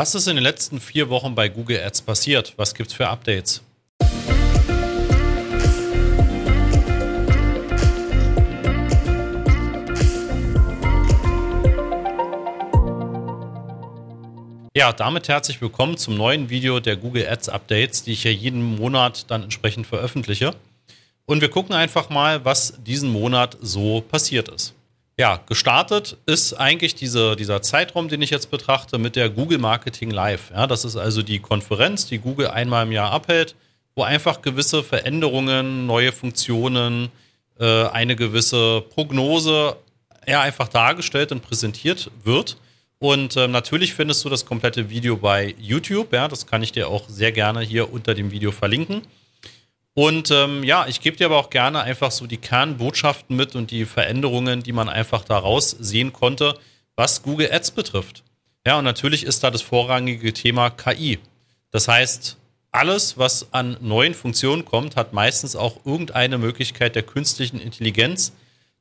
Was ist in den letzten vier Wochen bei Google Ads passiert? Was gibt es für Updates? Ja, damit herzlich willkommen zum neuen Video der Google Ads Updates, die ich ja jeden Monat dann entsprechend veröffentliche. Und wir gucken einfach mal, was diesen Monat so passiert ist. Ja, gestartet ist eigentlich diese, dieser Zeitraum, den ich jetzt betrachte, mit der Google Marketing Live. Ja, das ist also die Konferenz, die Google einmal im Jahr abhält, wo einfach gewisse Veränderungen, neue Funktionen, äh, eine gewisse Prognose ja, einfach dargestellt und präsentiert wird. Und ähm, natürlich findest du das komplette Video bei YouTube. Ja, das kann ich dir auch sehr gerne hier unter dem Video verlinken. Und ähm, ja, ich gebe dir aber auch gerne einfach so die Kernbotschaften mit und die Veränderungen, die man einfach daraus sehen konnte, was Google Ads betrifft. Ja, und natürlich ist da das vorrangige Thema KI. Das heißt, alles, was an neuen Funktionen kommt, hat meistens auch irgendeine Möglichkeit der künstlichen Intelligenz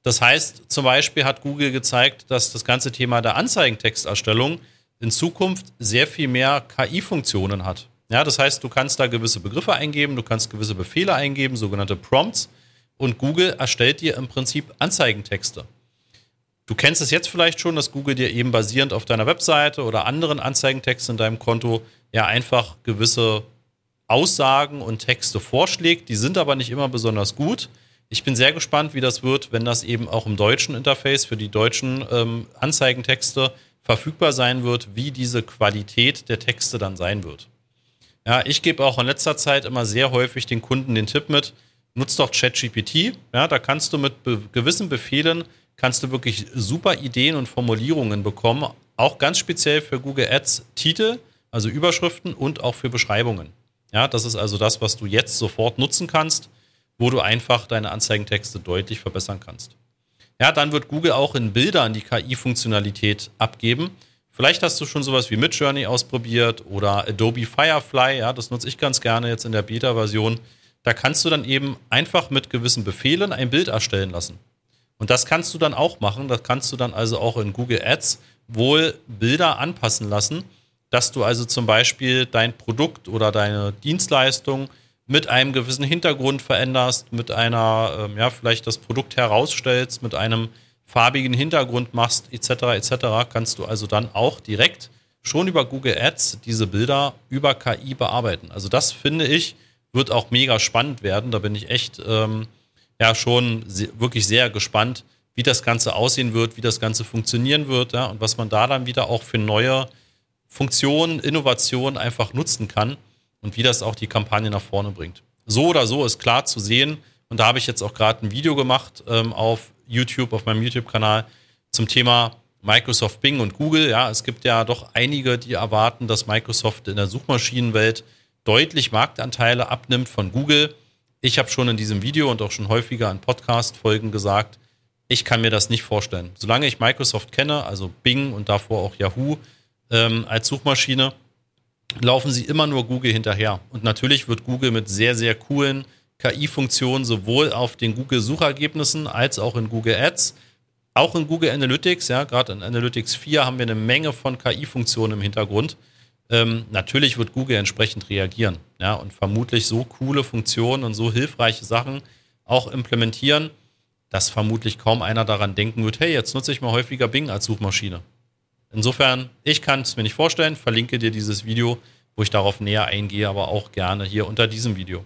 das heißt, zum Beispiel hat Google gezeigt, dass das ganze Thema der Anzeigentexterstellung in Zukunft sehr viel mehr KI-Funktionen hat. Ja, das heißt, du kannst da gewisse Begriffe eingeben, du kannst gewisse Befehle eingeben, sogenannte Prompts, und Google erstellt dir im Prinzip Anzeigentexte. Du kennst es jetzt vielleicht schon, dass Google dir eben basierend auf deiner Webseite oder anderen Anzeigentexten in deinem Konto ja einfach gewisse Aussagen und Texte vorschlägt. Die sind aber nicht immer besonders gut. Ich bin sehr gespannt, wie das wird, wenn das eben auch im deutschen Interface für die deutschen ähm, Anzeigentexte verfügbar sein wird, wie diese Qualität der Texte dann sein wird. Ja, ich gebe auch in letzter Zeit immer sehr häufig den Kunden den Tipp mit, nutzt doch ChatGPT. Ja, da kannst du mit be gewissen Befehlen kannst du wirklich super Ideen und Formulierungen bekommen, auch ganz speziell für Google Ads Titel, also Überschriften und auch für Beschreibungen. Ja, das ist also das, was du jetzt sofort nutzen kannst wo du einfach deine Anzeigentexte deutlich verbessern kannst. Ja, dann wird Google auch in Bildern die KI-Funktionalität abgeben. Vielleicht hast du schon sowas wie Midjourney ausprobiert oder Adobe Firefly. Ja, das nutze ich ganz gerne jetzt in der Beta-Version. Da kannst du dann eben einfach mit gewissen Befehlen ein Bild erstellen lassen. Und das kannst du dann auch machen. Das kannst du dann also auch in Google Ads wohl Bilder anpassen lassen, dass du also zum Beispiel dein Produkt oder deine Dienstleistung mit einem gewissen Hintergrund veränderst, mit einer, ähm, ja, vielleicht das Produkt herausstellst, mit einem farbigen Hintergrund machst, etc., etc., kannst du also dann auch direkt schon über Google Ads diese Bilder über KI bearbeiten. Also das finde ich, wird auch mega spannend werden. Da bin ich echt ähm, ja schon wirklich sehr gespannt, wie das Ganze aussehen wird, wie das Ganze funktionieren wird, ja, und was man da dann wieder auch für neue Funktionen, Innovationen einfach nutzen kann und wie das auch die Kampagne nach vorne bringt. So oder so ist klar zu sehen. Und da habe ich jetzt auch gerade ein Video gemacht ähm, auf YouTube, auf meinem YouTube-Kanal zum Thema Microsoft Bing und Google. Ja, es gibt ja doch einige, die erwarten, dass Microsoft in der Suchmaschinenwelt deutlich Marktanteile abnimmt von Google. Ich habe schon in diesem Video und auch schon häufiger in Podcast-Folgen gesagt, ich kann mir das nicht vorstellen. Solange ich Microsoft kenne, also Bing und davor auch Yahoo ähm, als Suchmaschine, laufen sie immer nur Google hinterher. Und natürlich wird Google mit sehr, sehr coolen KI-Funktionen sowohl auf den Google-Suchergebnissen als auch in Google Ads, auch in Google Analytics, ja, gerade in Analytics 4 haben wir eine Menge von KI-Funktionen im Hintergrund. Ähm, natürlich wird Google entsprechend reagieren, ja, und vermutlich so coole Funktionen und so hilfreiche Sachen auch implementieren, dass vermutlich kaum einer daran denken wird, hey, jetzt nutze ich mal häufiger Bing als Suchmaschine. Insofern, ich kann es mir nicht vorstellen, verlinke dir dieses Video, wo ich darauf näher eingehe, aber auch gerne hier unter diesem Video.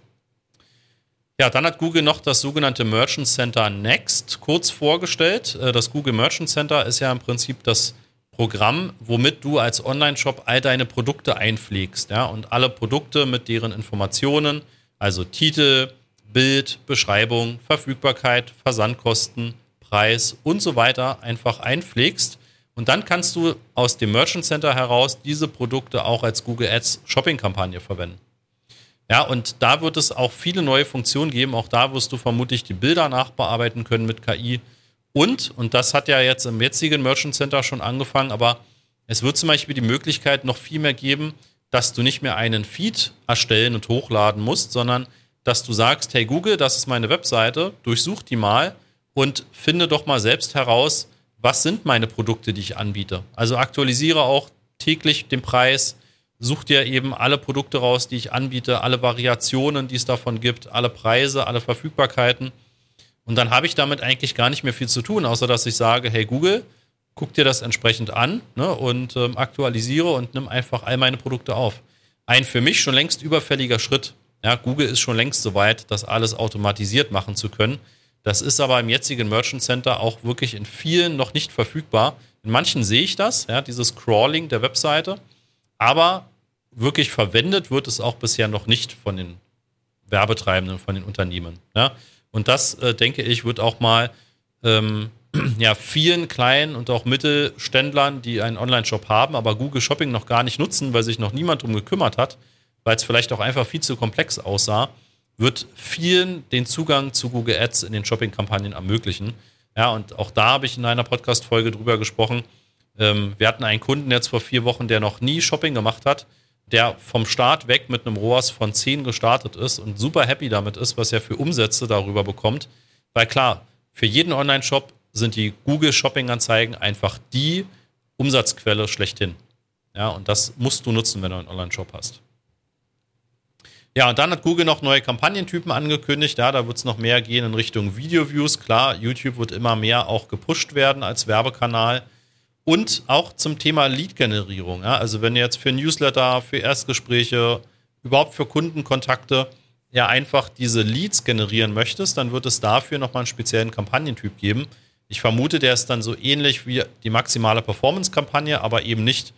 Ja, dann hat Google noch das sogenannte Merchant Center Next kurz vorgestellt. Äh, das Google Merchant Center ist ja im Prinzip das Programm, womit du als Online-Shop all deine Produkte einpflegst. Ja, und alle Produkte mit deren Informationen, also Titel, Bild, Beschreibung, Verfügbarkeit, Versandkosten, Preis und so weiter einfach einpflegst und dann kannst du aus dem Merchant Center heraus diese Produkte auch als Google Ads Shopping-Kampagne verwenden. Ja, und da wird es auch viele neue Funktionen geben. Auch da wirst du vermutlich die Bilder nachbearbeiten können mit KI. Und, und das hat ja jetzt im jetzigen Merchant Center schon angefangen, aber es wird zum Beispiel die Möglichkeit noch viel mehr geben, dass du nicht mehr einen Feed erstellen und hochladen musst, sondern dass du sagst, hey Google, das ist meine Webseite, durchsuch die mal und finde doch mal selbst heraus, was sind meine Produkte, die ich anbiete. Also aktualisiere auch täglich den Preis, such dir eben alle Produkte raus, die ich anbiete, alle Variationen, die es davon gibt, alle Preise, alle Verfügbarkeiten. Und dann habe ich damit eigentlich gar nicht mehr viel zu tun, außer dass ich sage, hey Google, guck dir das entsprechend an ne, und ähm, aktualisiere und nimm einfach all meine Produkte auf. Ein für mich schon längst überfälliger Schritt. Ja, Google ist schon längst so weit, das alles automatisiert machen zu können. Das ist aber im jetzigen Merchant Center auch wirklich in vielen noch nicht verfügbar. In manchen sehe ich das, ja, dieses Crawling der Webseite. Aber wirklich verwendet wird es auch bisher noch nicht von den Werbetreibenden, von den Unternehmen. Ja. Und das, äh, denke ich, wird auch mal ähm, ja, vielen kleinen und auch Mittelständlern, die einen Online-Shop haben, aber Google Shopping noch gar nicht nutzen, weil sich noch niemand darum gekümmert hat, weil es vielleicht auch einfach viel zu komplex aussah, wird vielen den Zugang zu Google Ads in den Shopping-Kampagnen ermöglichen. Ja, und auch da habe ich in einer Podcast-Folge drüber gesprochen. Ähm, wir hatten einen Kunden jetzt vor vier Wochen, der noch nie Shopping gemacht hat, der vom Start weg mit einem ROAS von 10 gestartet ist und super happy damit ist, was er für Umsätze darüber bekommt. Weil klar, für jeden Online-Shop sind die Google Shopping-Anzeigen einfach die Umsatzquelle schlechthin. Ja, und das musst du nutzen, wenn du einen Online-Shop hast. Ja, und dann hat Google noch neue Kampagnentypen angekündigt. Ja, da wird es noch mehr gehen in Richtung Video-Views. Klar, YouTube wird immer mehr auch gepusht werden als Werbekanal. Und auch zum Thema Lead-Generierung. Ja, also wenn du jetzt für Newsletter, für Erstgespräche, überhaupt für Kundenkontakte ja einfach diese Leads generieren möchtest, dann wird es dafür nochmal einen speziellen Kampagnentyp geben. Ich vermute, der ist dann so ähnlich wie die maximale Performance-Kampagne, aber eben nicht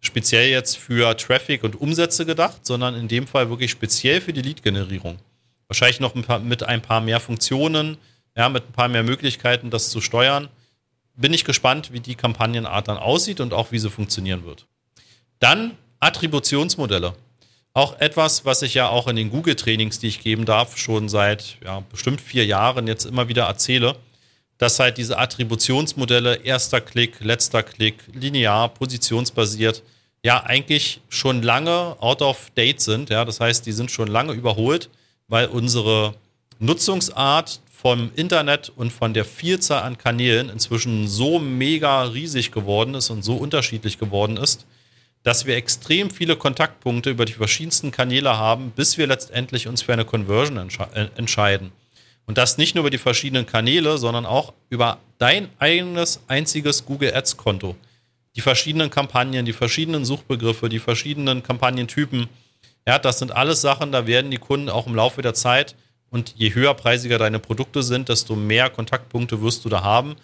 speziell jetzt für Traffic und Umsätze gedacht, sondern in dem Fall wirklich speziell für die Lead-Generierung. Wahrscheinlich noch ein paar, mit ein paar mehr Funktionen, ja, mit ein paar mehr Möglichkeiten, das zu steuern. Bin ich gespannt, wie die Kampagnenart dann aussieht und auch wie sie funktionieren wird. Dann Attributionsmodelle. Auch etwas, was ich ja auch in den Google-Trainings, die ich geben darf, schon seit ja, bestimmt vier Jahren jetzt immer wieder erzähle dass halt diese Attributionsmodelle, erster Klick, letzter Klick, linear, positionsbasiert, ja eigentlich schon lange out of date sind. Ja, das heißt, die sind schon lange überholt, weil unsere Nutzungsart vom Internet und von der Vielzahl an Kanälen inzwischen so mega riesig geworden ist und so unterschiedlich geworden ist, dass wir extrem viele Kontaktpunkte über die verschiedensten Kanäle haben, bis wir letztendlich uns für eine Conversion entsche äh, entscheiden. Und das nicht nur über die verschiedenen Kanäle, sondern auch über dein eigenes einziges Google Ads Konto. Die verschiedenen Kampagnen, die verschiedenen Suchbegriffe, die verschiedenen Kampagnentypen. Ja, das sind alles Sachen, da werden die Kunden auch im Laufe der Zeit und je höherpreisiger deine Produkte sind, desto mehr Kontaktpunkte wirst du da haben.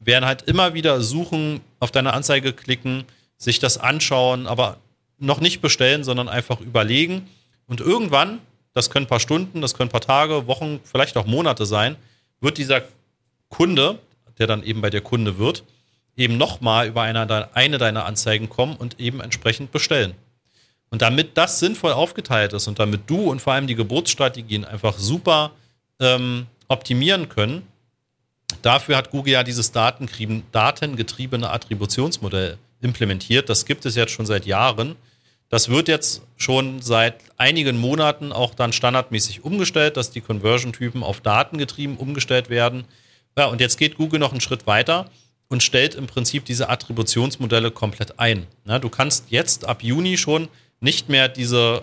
Werden halt immer wieder suchen, auf deine Anzeige klicken, sich das anschauen, aber noch nicht bestellen, sondern einfach überlegen. Und irgendwann das können ein paar Stunden, das können ein paar Tage, Wochen, vielleicht auch Monate sein, wird dieser Kunde, der dann eben bei dir Kunde wird, eben nochmal über eine, eine deiner Anzeigen kommen und eben entsprechend bestellen. Und damit das sinnvoll aufgeteilt ist und damit du und vor allem die Geburtsstrategien einfach super ähm, optimieren können, dafür hat Google ja dieses datengetriebene Attributionsmodell implementiert. Das gibt es jetzt schon seit Jahren. Das wird jetzt schon seit einigen Monaten auch dann standardmäßig umgestellt, dass die Conversion-Typen auf Datengetrieben umgestellt werden. Ja, und jetzt geht Google noch einen Schritt weiter und stellt im Prinzip diese Attributionsmodelle komplett ein. Ja, du kannst jetzt ab Juni schon nicht mehr diese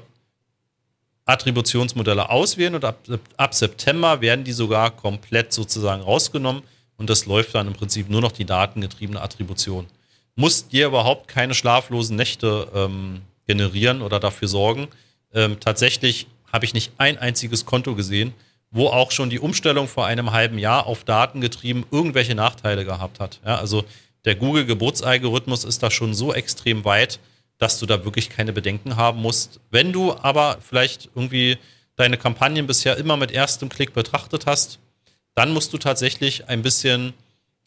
Attributionsmodelle auswählen und ab, ab September werden die sogar komplett sozusagen rausgenommen und das läuft dann im Prinzip nur noch die datengetriebene Attribution. Muss dir überhaupt keine schlaflosen Nächte ähm, generieren oder dafür sorgen. Ähm, tatsächlich habe ich nicht ein einziges Konto gesehen, wo auch schon die Umstellung vor einem halben Jahr auf Daten getrieben irgendwelche Nachteile gehabt hat. Ja, also der Google-Geburtsalgorithmus ist da schon so extrem weit, dass du da wirklich keine Bedenken haben musst. Wenn du aber vielleicht irgendwie deine Kampagnen bisher immer mit erstem Klick betrachtet hast, dann musst du tatsächlich ein bisschen,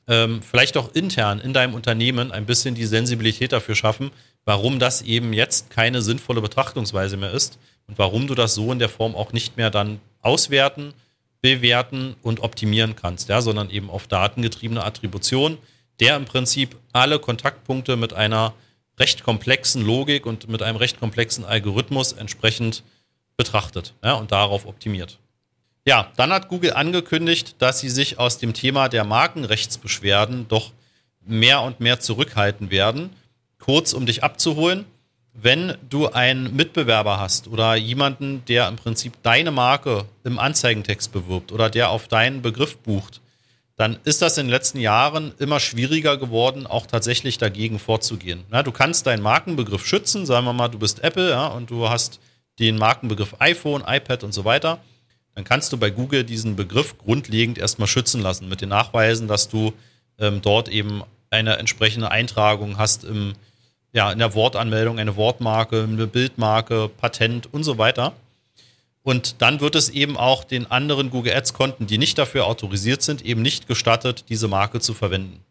ähm, vielleicht auch intern in deinem Unternehmen, ein bisschen die Sensibilität dafür schaffen, warum das eben jetzt keine sinnvolle Betrachtungsweise mehr ist und warum du das so in der Form auch nicht mehr dann auswerten, bewerten und optimieren kannst, ja, sondern eben auf datengetriebene Attribution, der im Prinzip alle Kontaktpunkte mit einer recht komplexen Logik und mit einem recht komplexen Algorithmus entsprechend betrachtet ja, und darauf optimiert. Ja, dann hat Google angekündigt, dass sie sich aus dem Thema der Markenrechtsbeschwerden doch mehr und mehr zurückhalten werden kurz, um dich abzuholen. wenn du einen Mitbewerber hast oder jemanden, der im Prinzip deine Marke im Anzeigentext bewirbt oder der auf deinen Begriff bucht, dann ist das in den letzten Jahren immer schwieriger geworden, auch tatsächlich dagegen vorzugehen. Ja, du kannst deinen Markenbegriff schützen, sagen wir mal, du bist Apple ja, und du hast den Markenbegriff iPhone, iPad und so weiter. Dann kannst du bei Google diesen Begriff grundlegend erstmal schützen lassen mit den Nachweisen, dass du ähm, dort eben eine entsprechende Eintragung hast im, ja, in der Wortanmeldung, eine Wortmarke, eine Bildmarke, Patent und so weiter. Und dann wird es eben auch den anderen Google Ads-Konten, die nicht dafür autorisiert sind, eben nicht gestattet, diese Marke zu verwenden.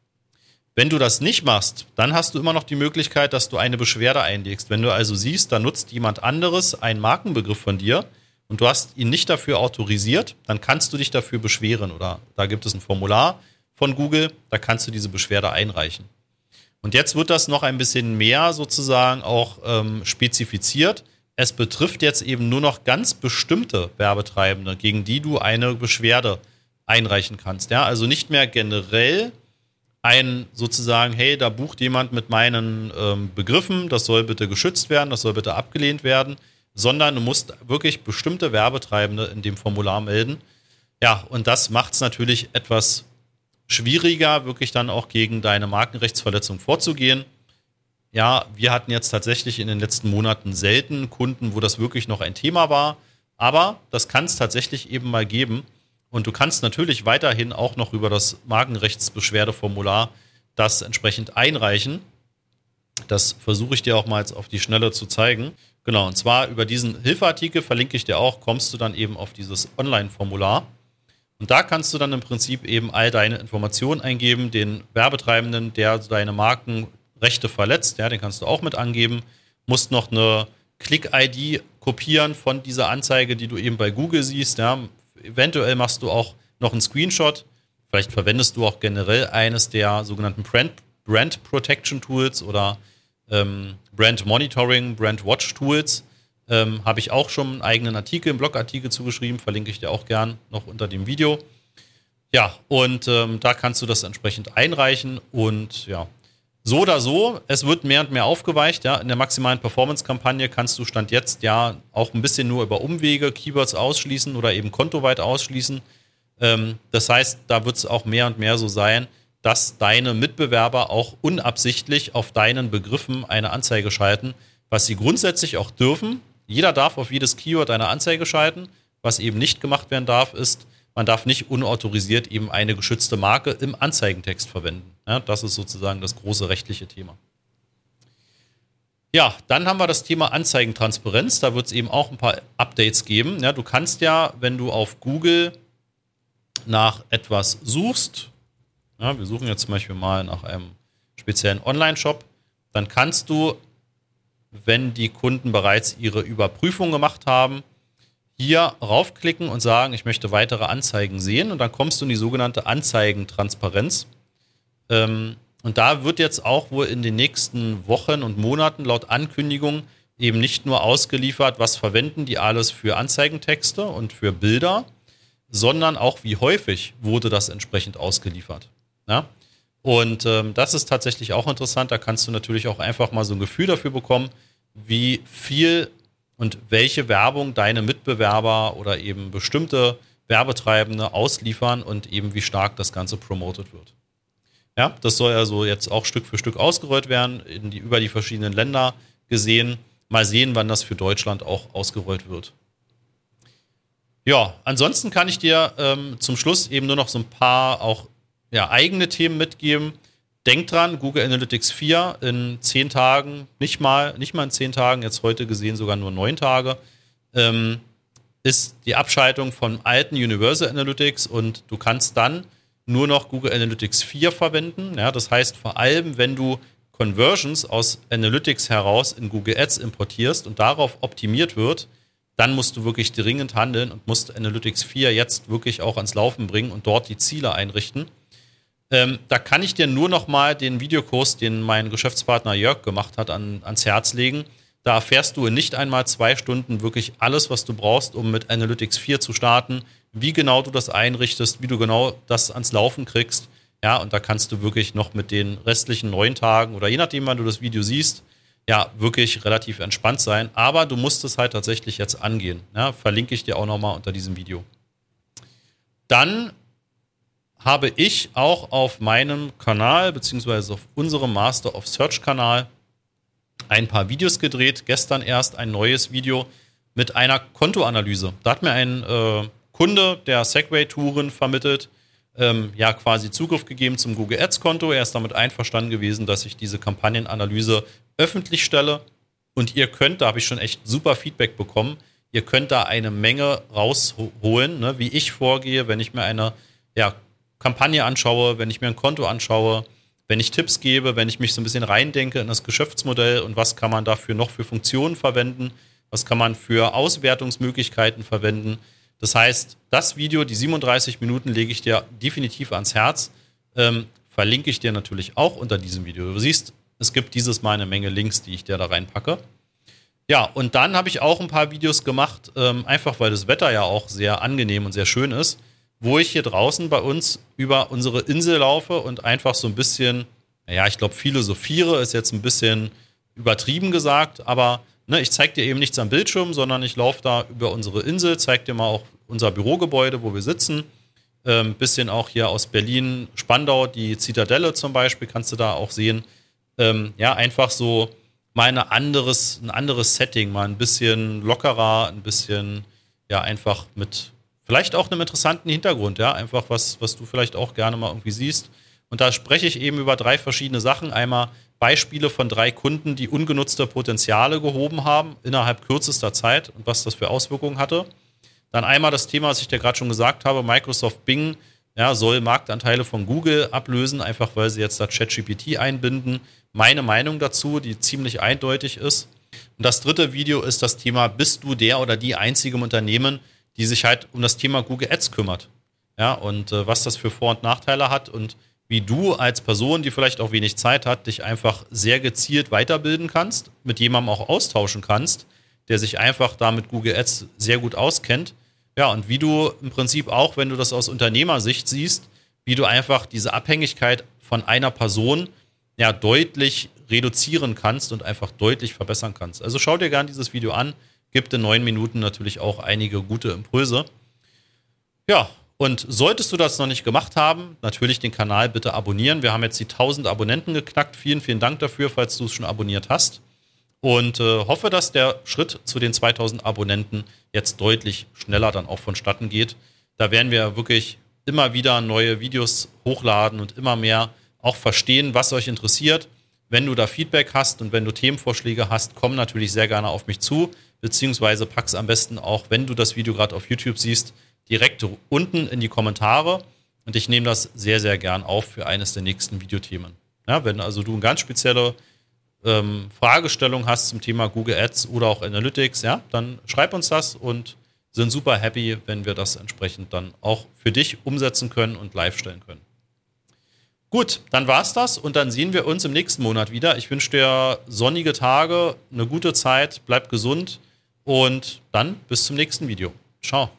Wenn du das nicht machst, dann hast du immer noch die Möglichkeit, dass du eine Beschwerde einlegst. Wenn du also siehst, da nutzt jemand anderes einen Markenbegriff von dir und du hast ihn nicht dafür autorisiert, dann kannst du dich dafür beschweren oder da gibt es ein Formular von Google, da kannst du diese Beschwerde einreichen. Und jetzt wird das noch ein bisschen mehr sozusagen auch ähm, spezifiziert es betrifft jetzt eben nur noch ganz bestimmte Werbetreibende, gegen die du eine Beschwerde einreichen kannst. Ja, also nicht mehr generell ein sozusagen, hey, da bucht jemand mit meinen ähm, Begriffen, das soll bitte geschützt werden, das soll bitte abgelehnt werden, sondern du musst wirklich bestimmte Werbetreibende in dem Formular melden. Ja, und das macht es natürlich etwas schwieriger, wirklich dann auch gegen deine Markenrechtsverletzung vorzugehen ja, wir hatten jetzt tatsächlich in den letzten Monaten selten Kunden, wo das wirklich noch ein Thema war. Aber das kann es tatsächlich eben mal geben. Und du kannst natürlich weiterhin auch noch über das Markenrechtsbeschwerdeformular das entsprechend einreichen. Das versuche ich dir auch mal jetzt auf die Schnelle zu zeigen. Genau, und zwar über diesen Hilfeartikel verlinke ich dir auch, kommst du dann eben auf dieses Online-Formular. Und da kannst du dann im Prinzip eben all deine Informationen eingeben, den Werbetreibenden, der deine Marken Rechte verletzt, ja, den kannst du auch mit angeben. Musst noch eine Click-ID kopieren von dieser Anzeige, die du eben bei Google siehst. Ja. Eventuell machst du auch noch einen Screenshot. Vielleicht verwendest du auch generell eines der sogenannten Brand, Brand Protection Tools oder ähm, Brand Monitoring, Brand Watch Tools. Ähm, Habe ich auch schon einen eigenen Artikel, einen Blogartikel zugeschrieben, verlinke ich dir auch gern noch unter dem Video. Ja, und ähm, da kannst du das entsprechend einreichen und ja, so oder so, es wird mehr und mehr aufgeweicht. Ja. In der maximalen Performance-Kampagne kannst du Stand jetzt ja auch ein bisschen nur über Umwege Keywords ausschließen oder eben kontoweit ausschließen. Ähm, das heißt, da wird es auch mehr und mehr so sein, dass deine Mitbewerber auch unabsichtlich auf deinen Begriffen eine Anzeige schalten, was sie grundsätzlich auch dürfen. Jeder darf auf jedes Keyword eine Anzeige schalten. Was eben nicht gemacht werden darf, ist, man darf nicht unautorisiert eben eine geschützte Marke im Anzeigentext verwenden. Ja, das ist sozusagen das große rechtliche Thema. Ja, dann haben wir das Thema Anzeigentransparenz. Da wird es eben auch ein paar Updates geben. Ja, du kannst ja, wenn du auf Google nach etwas suchst, ja, wir suchen jetzt zum Beispiel mal nach einem speziellen Online-Shop, dann kannst du, wenn die Kunden bereits ihre Überprüfung gemacht haben, hier raufklicken und sagen, ich möchte weitere Anzeigen sehen und dann kommst du in die sogenannte Anzeigentransparenz. Ähm, und da wird jetzt auch wohl in den nächsten Wochen und Monaten laut Ankündigung eben nicht nur ausgeliefert, was verwenden die alles für Anzeigentexte und für Bilder, sondern auch wie häufig wurde das entsprechend ausgeliefert. Ja? Und ähm, das ist tatsächlich auch interessant. Da kannst du natürlich auch einfach mal so ein Gefühl dafür bekommen, wie viel und welche Werbung deine Mitbewerber oder eben bestimmte Werbetreibende ausliefern und eben wie stark das Ganze promoted wird. Ja, das soll also jetzt auch Stück für Stück ausgerollt werden, in die, über die verschiedenen Länder gesehen. Mal sehen, wann das für Deutschland auch ausgerollt wird. Ja, ansonsten kann ich dir ähm, zum Schluss eben nur noch so ein paar auch ja, eigene Themen mitgeben. Denk dran, Google Analytics 4 in zehn Tagen, nicht mal, nicht mal in zehn Tagen, jetzt heute gesehen sogar nur neun Tage, ähm, ist die Abschaltung von alten Universal Analytics und du kannst dann nur noch Google Analytics 4 verwenden. Ja, das heißt, vor allem, wenn du Conversions aus Analytics heraus in Google Ads importierst und darauf optimiert wird, dann musst du wirklich dringend handeln und musst Analytics 4 jetzt wirklich auch ans Laufen bringen und dort die Ziele einrichten. Ähm, da kann ich dir nur noch mal den Videokurs, den mein Geschäftspartner Jörg gemacht hat, an, ans Herz legen. Da erfährst du in nicht einmal zwei Stunden wirklich alles, was du brauchst, um mit Analytics 4 zu starten, wie genau du das einrichtest, wie du genau das ans Laufen kriegst. Ja, und da kannst du wirklich noch mit den restlichen neun Tagen oder je nachdem, wann du das Video siehst, ja wirklich relativ entspannt sein. Aber du musst es halt tatsächlich jetzt angehen. Ja, verlinke ich dir auch nochmal unter diesem Video. Dann habe ich auch auf meinem Kanal, beziehungsweise auf unserem Master of Search Kanal, ein paar Videos gedreht. Gestern erst ein neues Video mit einer Kontoanalyse. Da hat mir ein äh, Kunde, der Segway-Touren vermittelt, ähm, ja quasi Zugriff gegeben zum Google Ads-Konto. Er ist damit einverstanden gewesen, dass ich diese Kampagnenanalyse öffentlich stelle. Und ihr könnt, da habe ich schon echt super Feedback bekommen, ihr könnt da eine Menge rausholen, ne, wie ich vorgehe, wenn ich mir eine ja, Kampagne anschaue, wenn ich mir ein Konto anschaue, wenn ich Tipps gebe, wenn ich mich so ein bisschen reindenke in das Geschäftsmodell und was kann man dafür noch für Funktionen verwenden, was kann man für Auswertungsmöglichkeiten verwenden. Das heißt, das Video, die 37 Minuten, lege ich dir definitiv ans Herz. Ähm, verlinke ich dir natürlich auch unter diesem Video. Du siehst, es gibt dieses Mal eine Menge Links, die ich dir da reinpacke. Ja, und dann habe ich auch ein paar Videos gemacht, ähm, einfach weil das Wetter ja auch sehr angenehm und sehr schön ist, wo ich hier draußen bei uns über unsere Insel laufe und einfach so ein bisschen, naja, ich glaube, philosophiere ist jetzt ein bisschen übertrieben gesagt, aber ne, ich zeige dir eben nichts am Bildschirm, sondern ich laufe da über unsere Insel, zeige dir mal auch unser Bürogebäude, wo wir sitzen. Ähm, bisschen auch hier aus Berlin, Spandau, die Zitadelle zum Beispiel, kannst du da auch sehen. Ähm, ja, einfach so mal anderes, ein anderes Setting, mal ein bisschen lockerer, ein bisschen, ja, einfach mit vielleicht auch einem interessanten Hintergrund, ja, einfach was, was du vielleicht auch gerne mal irgendwie siehst. Und da spreche ich eben über drei verschiedene Sachen. Einmal Beispiele von drei Kunden, die ungenutzte Potenziale gehoben haben innerhalb kürzester Zeit und was das für Auswirkungen hatte. Dann einmal das Thema, was ich dir gerade schon gesagt habe, Microsoft Bing ja, soll Marktanteile von Google ablösen, einfach weil sie jetzt da ChatGPT einbinden. Meine Meinung dazu, die ziemlich eindeutig ist. Und das dritte Video ist das Thema, bist du der oder die einzige im Unternehmen, die sich halt um das Thema Google Ads kümmert. Ja, und äh, was das für Vor- und Nachteile hat und wie du als Person, die vielleicht auch wenig Zeit hat, dich einfach sehr gezielt weiterbilden kannst, mit jemandem auch austauschen kannst, der sich einfach da mit Google Ads sehr gut auskennt. Ja, und wie du im Prinzip auch, wenn du das aus Unternehmersicht siehst, wie du einfach diese Abhängigkeit von einer Person ja deutlich reduzieren kannst und einfach deutlich verbessern kannst. Also schau dir gerne dieses Video an gibt in neun Minuten natürlich auch einige gute Impulse. Ja, und solltest du das noch nicht gemacht haben, natürlich den Kanal bitte abonnieren. Wir haben jetzt die 1000 Abonnenten geknackt. Vielen, vielen Dank dafür, falls du es schon abonniert hast. Und äh, hoffe, dass der Schritt zu den 2000 Abonnenten jetzt deutlich schneller dann auch vonstatten geht. Da werden wir wirklich immer wieder neue Videos hochladen und immer mehr auch verstehen, was euch interessiert. Wenn du da Feedback hast und wenn du Themenvorschläge hast, komm natürlich sehr gerne auf mich zu beziehungsweise pack's am besten auch, wenn du das Video gerade auf YouTube siehst, direkt unten in die Kommentare. Und ich nehme das sehr, sehr gern auf für eines der nächsten Videothemen. Ja, wenn also du eine ganz spezielle ähm, Fragestellung hast zum Thema Google Ads oder auch Analytics, ja, dann schreib uns das und sind super happy, wenn wir das entsprechend dann auch für dich umsetzen können und live stellen können. Gut, dann war's das und dann sehen wir uns im nächsten Monat wieder. Ich wünsche dir sonnige Tage, eine gute Zeit, bleib gesund und dann bis zum nächsten Video. Ciao.